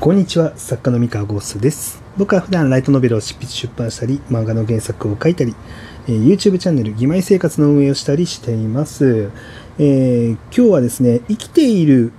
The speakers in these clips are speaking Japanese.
こんにちは、作家の三河ゴースです。僕は普段ライトノベルを執筆出版したり、漫画の原作を書いたり、えー YouTube チャンネル、義妹生活の運営をしたりしています。えー今日はですね、生きている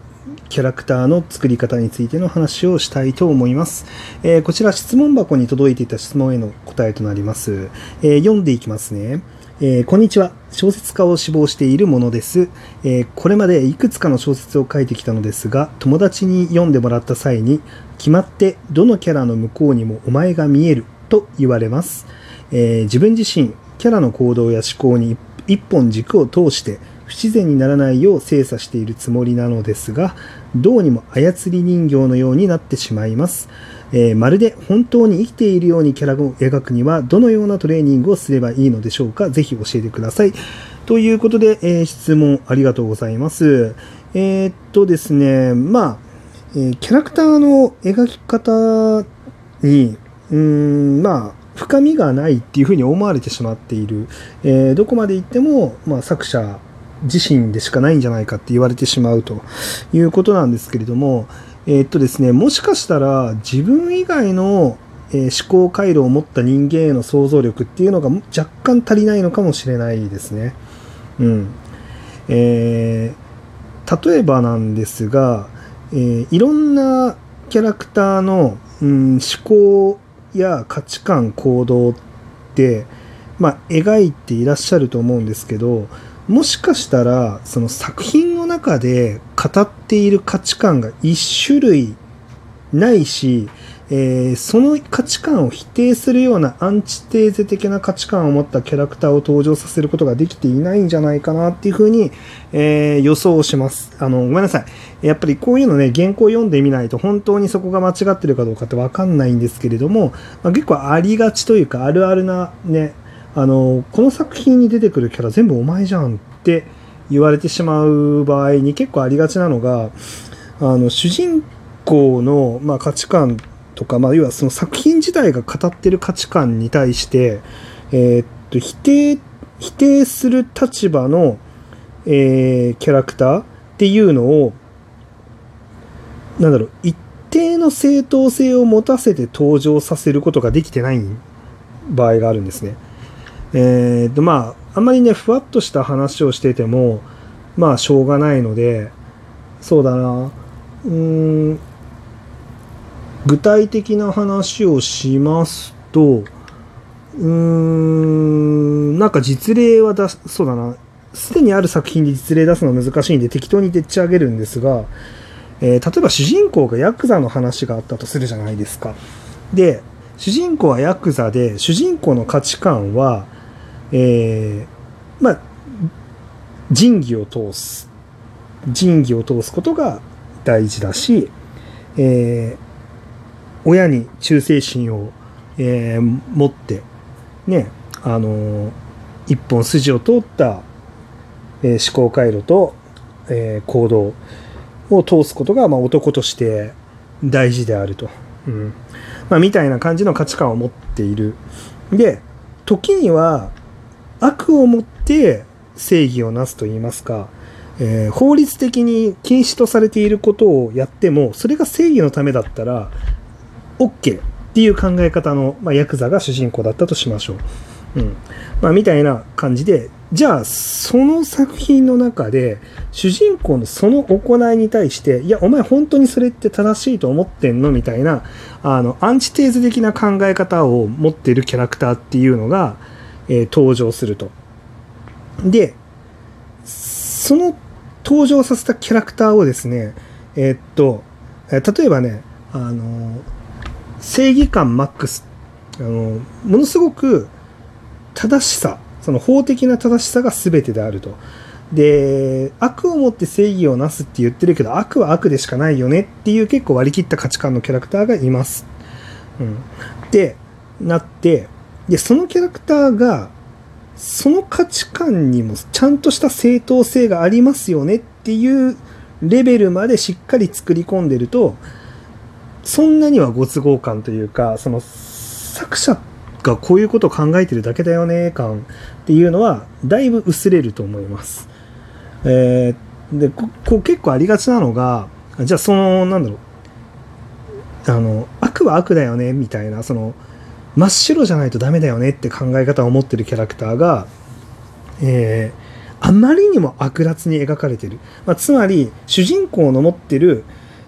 キャラクターの作り方についての話をしたいと思います。えーこちら質問箱に届いていた質問への答えとなります。えー読んでいきますね。えーこんにちは。小説家を志望しているものです、えーこれまでいくつかの小説を書いてきたのですが、友達に読んでもらった際に、決まってどのキャラの向こうにもお前が見えると言われます。え自分自身、キャラの行動や思考に一本軸を通して不自然にならないよう精査しているつもりなのですが、どうにも操り人形のようになってしまいます。えーまるで本当に生きているようにキャラを描くにはどのようなトレーニングをすればいいのでしょうかぜひ教えてください。ということで、えー質問ありがとうございます。えーっとですね、まあ、えーキャラクターの描き方に、うん、まあ、深みがないっていうふうに思われてしまっている。えどこまで行っても、まあ、作者自身でしかないんじゃないかって言われてしまうということなんですけれども、えーっとですね、もしかしたら自分以外の、え思考回路を持った人間への想像力っていうのが若干足りないのかもしれないですね。うん。えー例えばなんですが、えーいろんなキャラクターの、うん、思考や価値観行動って、まあ、描いていらっしゃると思うんですけどもしかしたらその作品の中で語っている価値観が一種類ないし、えーその価値観を否定するようなアンチテーゼ的な価値観を持ったキャラクターを登場させることができていないんじゃないかなっていうふうに、えー予想します。あの、ごめんなさい。やっぱりこういうのね、原稿読んでみないと本当にそこが間違ってるかどうかってわかんないんですけれども、まあ、結構ありがちというか、あるあるなね、あの、この作品に出てくるキャラ全部お前じゃんって言われてしまう場合に結構ありがちなのが、あの、主人公の、まあ、価値観とか、まあ、要はその作品自体が語ってる価値観に対して、えーっと、否定、否定する立場の、えーキャラクターっていうのを、なんだろう、一定の正当性を持たせて登場させることができてない場合があるんですね。えーと、まあ、あんまりね、ふわっとした話をしてても、まあ、しょうがないので、そうだな、うん、具体的な話をしますと、うーん、なんか実例は出、そうだな、すでにある作品で実例出すのは難しいんで適当にでっち上げるんですが、えー例えば主人公がヤクザの話があったとするじゃないですか。で、主人公はヤクザで、主人公の価値観は、えーまあ、仁義を通す。仁義を通すことが大事だし、えー親に忠誠心を、えー持って、ね、あのー一本筋を通った、えー思考回路と、えー行動を通すことが、まあ、男として大事であると。うんまあ、みたいな感じの価値観を持っている。で、時には悪をもって正義をなすと言いますか、えー法律的に禁止とされていることをやっても、それが正義のためだったら、OK っていう考え方の、まあ、ヤクザが主人公だったとしましょう。うん。まあ、みたいな感じで、じゃあ、その作品の中で、主人公のその行いに対して、いや、お前本当にそれって正しいと思ってんの？みたいな、あの、アンチテーゼ的な考え方を持ってるキャラクターっていうのが、えー登場すると。で、その登場させたキャラクターをですね、えーっと、え例えばね、あの、正義感マックス、あの、ものすごく正しさ、その法的な正しさが全てであると。で、悪をもって正義をなすって言ってるけど、悪は悪でしかないよねっていう結構割り切った価値観のキャラクターがいます。うん。で、なって、で、そのキャラクターが、その価値観にもちゃんとした正当性がありますよねっていうレベルまでしっかり作り込んでると、そんなにはご都合感というか、その作者がこういうことを考えてるだけだよね感っていうのはだいぶ薄れると思います。えーでここ結構ありがちなのがじゃあそのなんだろうあの悪は悪だよねみたいなその真っ白じゃないとダメだよねって考え方を持ってるキャラクターが、えー、あまりにも悪辣に描かれてる、まあ、つまり主人公の持ってる、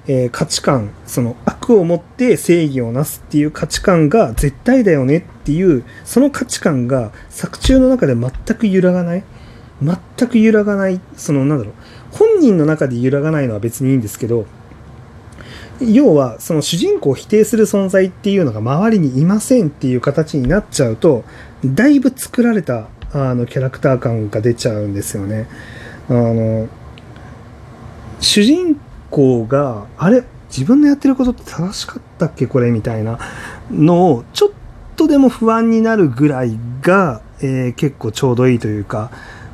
えー、価値観その悪を持って正義をなすっていう価値観が絶対だよねっていうその価値観が作中の中で全く揺らがない。全く揺らがないそのなんだろう。本人の中で揺らがないのは別にいいんですけど要はその主人公を否定する存在っていうのが周りにいませんっていう形になっちゃうとだいぶ作られたあのキャラクター感が出ちゃうんですよね。あの主人公があれ自分のやってることって正しかったっけ？これみたいなのをちょっとでも不安になるぐらいが、えー、結構ちょうどいいというか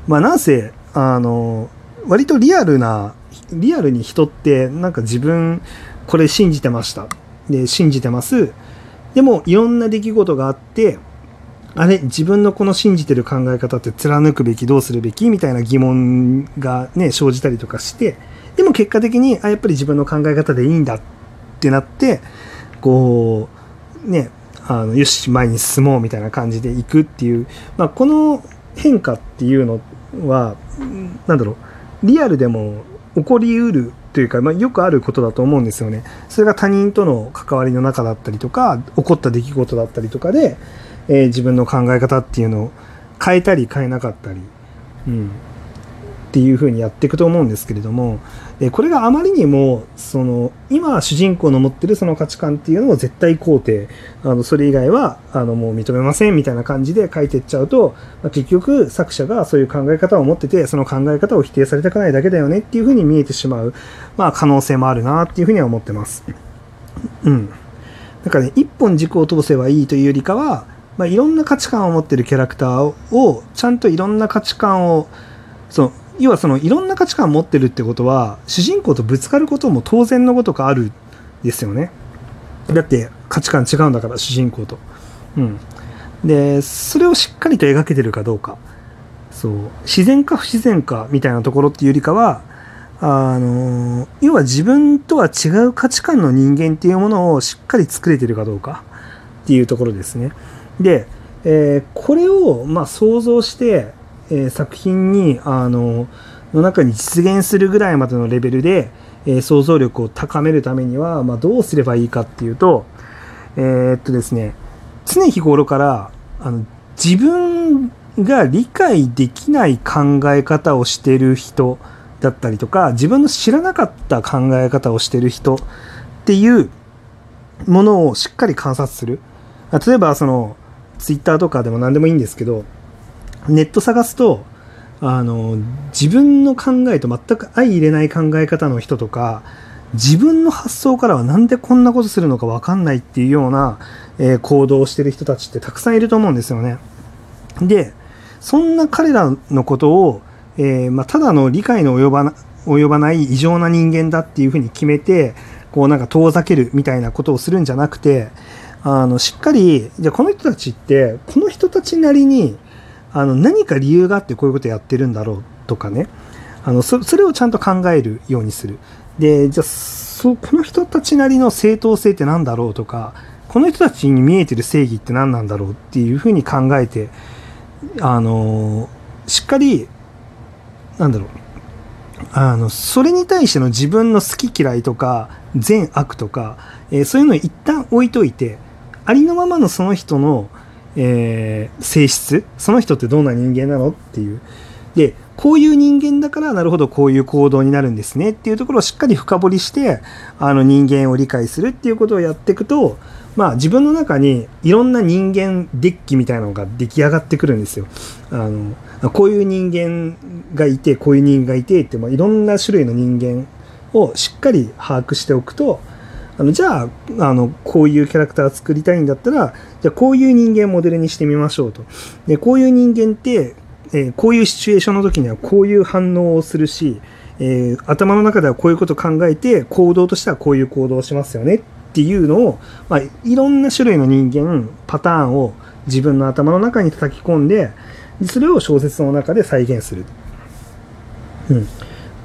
まあなんせあの割とリアルなリアルに人ってなんか自分これ信じてました。で、信じてます。でも、いろんな出来事があって、あれ、自分のこの信じてる考え方って貫くべき、どうするべき？みたいな疑問がね、生じたりとかして、でも結果的に、あ、やっぱり自分の考え方でいいんだってなって、こう、ね、あの、よし、前に進もうみたいな感じでいくっていう、まあ、この変化っていうのは、なんだろう、リアルでも起こりうるというか、まあ、よくあることだと思うんですよね。それが他人との関わりの中だったりとか、起こった出来事だったりとかで、えー、自分の考え方っていうのを変えたり変えなかったり、うん、っていう風にやっていくと思うんですけれども、えこれがあまりにもその今主人公の持ってるその価値観っていうのを絶対肯定あのそれ以外はあのもう認めませんみたいな感じで書いていっちゃうと、まあ、結局作者がそういう考え方を持っててその考え方を否定されたくないだけだよねっていう風に見えてしまう、まあ、可能性もあるなっていう風には思ってます。うん。だからね、一本軸を通せばいいというよりかは、まあ、いろんな価値観を持ってるキャラクターをちゃんといろんな価値観をその要はそのいろんな価値観を持ってるってことは主人公とぶつかることも当然のことがあるですよね。だって価値観違うんだから主人公と。うん。でそれをしっかりと描けてるかどうか。そう。自然か不自然かみたいなところっていうよりかはあの要は自分とは違う価値観の人間っていうものをしっかり作れてるかどうかっていうところですね。で、えー、これをまあ想像してえ、作品にあのの中に実現するぐらいまでのレベルで、え、想像力を高めるためには、まあ、どうすればいいかっていうと,、えー、っとですね、常日頃からあの自分が理解できない考え方をしてる人だったりとか自分の知らなかった考え方をしてる人っていうものをしっかり観察する。例えばそのツイッターとかでも何でもいいんですけどネット探すとあの自分の考えと全く相入れない考え方の人とか自分の発想からはなんでこんなことするのか分かんないっていうような、えー、行動をしてる人たちってたくさんいると思うんですよね。でそんな彼らのことを、えー、まあ、ただの理解の及ばな及ばない異常な人間だっていうふうに決めてこうなんか遠ざけるみたいなことをするんじゃなくてあのしっかりじゃあこの人たちってこの人たちなりにあの何か理由があってこういうことやってるんだろうとかね。あのそれをちゃんと考えるようにする。でじゃあそこの人たちなりの正当性って何だろうとかこの人たちに見えてる正義って何なんだろうっていうふうに考えてあのしっかりなんだろう。あのそれに対しての自分の好き嫌いとか善悪とか、えー、そういうのを一旦置いといてありのままのその人のえー、性質その人ってどんな人間なのっていうでこういう人間だからなるほどこういう行動になるんですねっていうところをしっかり深掘りしてあの人間を理解するっていうことをやっていくとまあ自分の中にいろんな人間デッキみたいなのが出来上がってくるんですよ。あのこういう人間がいてこういう人間がいてって、まあ、いろんな種類の人間をしっかり把握しておくとあのじゃああのこういうキャラクター作りたいんだったらじゃあこういう人間モデルにしてみましょうと。でこういう人間って、えー、こういうシチュエーションの時にはこういう反応をするし、えー、頭の中ではこういうことを考えて行動としてはこういう行動をしますよねっていうのを、まあ、いろんな種類の人間パターンを自分の頭の中に叩き込んでそれを小説の中で再現する、うん、っ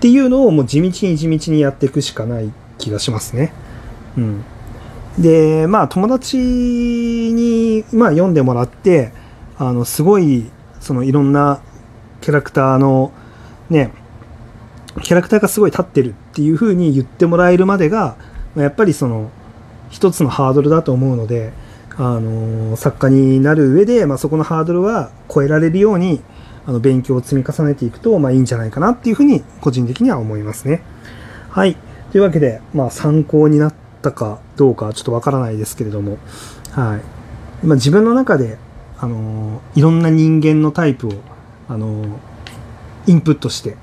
ていうのをもう地道に地道にやっていくしかない気がしますね。うん、でまあ友達に、まあ、読んでもらってあのすごいそのいろんなキャラクターのねキャラクターがすごい立ってるっていう風に言ってもらえるまでがやっぱりその一つのハードルだと思うので、あの作家になる上で、まあ、そこのハードルは超えられるようにあの勉強を積み重ねていくと、まあ、いいんじゃないかなっていうふうに個人的には思いますね。はい。というわけで、まあ、参考になったたかどうかちょっとわからないですけれども、はい。まあ、自分の中で、あのいろんな人間のタイプを、あのインプットして、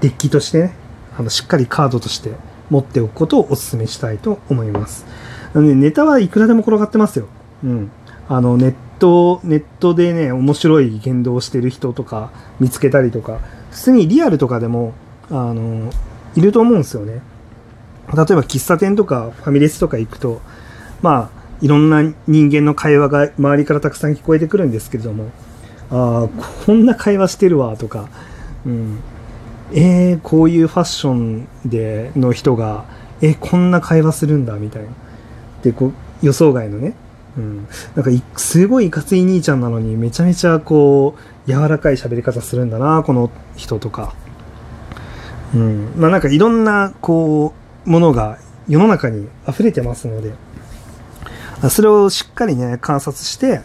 デッキとしてね、あのしっかりカードとして持っておくことをお勧めしたいと思います。なのでネタはいくらでも転がってますよ。うん。あの、ネット、ネットでね、面白い言動をしてる人とか見つけたりとか、普通にリアルとかでも、あの、いると思うんですよね。例えば喫茶店とかファミレスとか行くと、まあ、いろんな人間の会話が周りからたくさん聞こえてくるんですけれども、ああ、こんな会話してるわとか、うん、えー、こういうファッションでの人が、えー、こんな会話するんだみたいな。で、こう、予想外のね、うん、なんかすごいいかつい兄ちゃんなのにめちゃめちゃこう柔らかい喋り方するんだなこの人とか、うん、まあなんかいろんなこうものが世の中に溢れてますのでそれをしっかりね観察して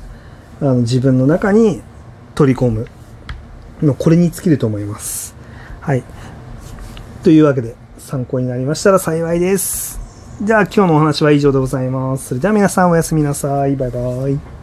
あの自分の中に取り込むこれに尽きると思いますはい。というわけで、参考になりましたら幸いです。じゃあ今日のお話は以上でございます。それでは皆さんおやすみなさい。バイバイ。